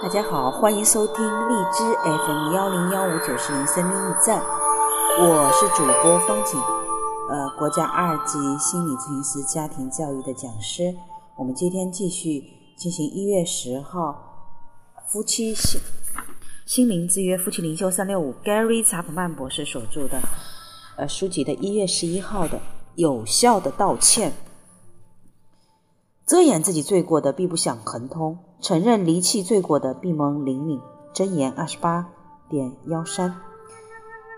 大家好，欢迎收听荔枝 FM 幺零幺五九四零生命驿站，我是主播方景，呃，国家二级心理咨询师、家庭教育的讲师。我们今天继续进行一月十号夫妻心心灵之约夫妻灵修三六五 Gary 查普曼博士所著的呃书籍的一月十一号的有效的道歉。遮掩自己罪过的，必不想恒通；承认离弃罪过的，必蒙灵敏。箴言二十八点幺三，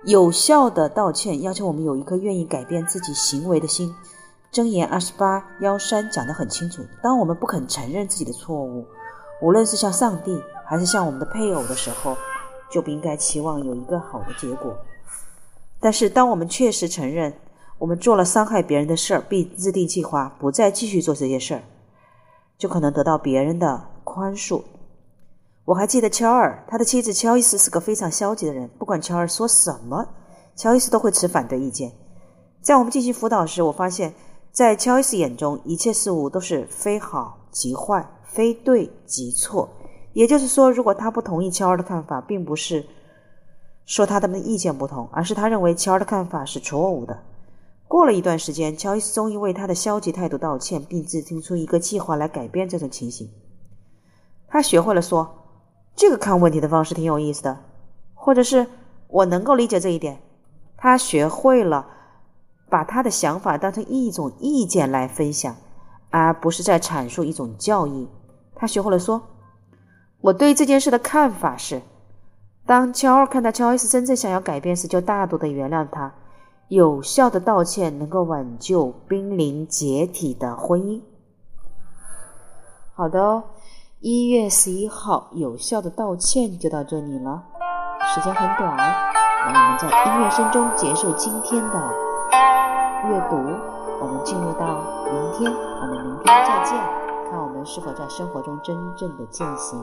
有效的道歉要求我们有一颗愿意改变自己行为的心。箴言二十八幺三讲得很清楚：当我们不肯承认自己的错误，无论是向上帝还是向我们的配偶的时候，就不应该期望有一个好的结果。但是，当我们确实承认我们做了伤害别人的事儿，并制定计划不再继续做这些事儿。就可能得到别人的宽恕。我还记得乔尔，他的妻子乔伊斯是个非常消极的人，不管乔尔说什么，乔伊斯都会持反对意见。在我们进行辅导时，我发现，在乔伊斯眼中，一切事物都是非好即坏，非对即错。也就是说，如果他不同意乔尔的看法，并不是说他们的意见不同，而是他认为乔尔的看法是错误的。过了一段时间，乔伊斯终于为他的消极态度道歉，并制定出一个计划来改变这种情形。他学会了说：“这个看问题的方式挺有意思的，或者是我能够理解这一点。”他学会了把他的想法当成一种意见来分享，而不是在阐述一种教义。他学会了说：“我对这件事的看法是，当乔尔看到乔伊斯真正想要改变时，就大度的原谅他。”有效的道歉能够挽救濒临解体的婚姻。好的哦，一月十一号有效的道歉就到这里了，时间很短，让我们在音乐声中结束今天的阅读。我们进入到明天，我们明天再见，看我们是否在生活中真正的践行。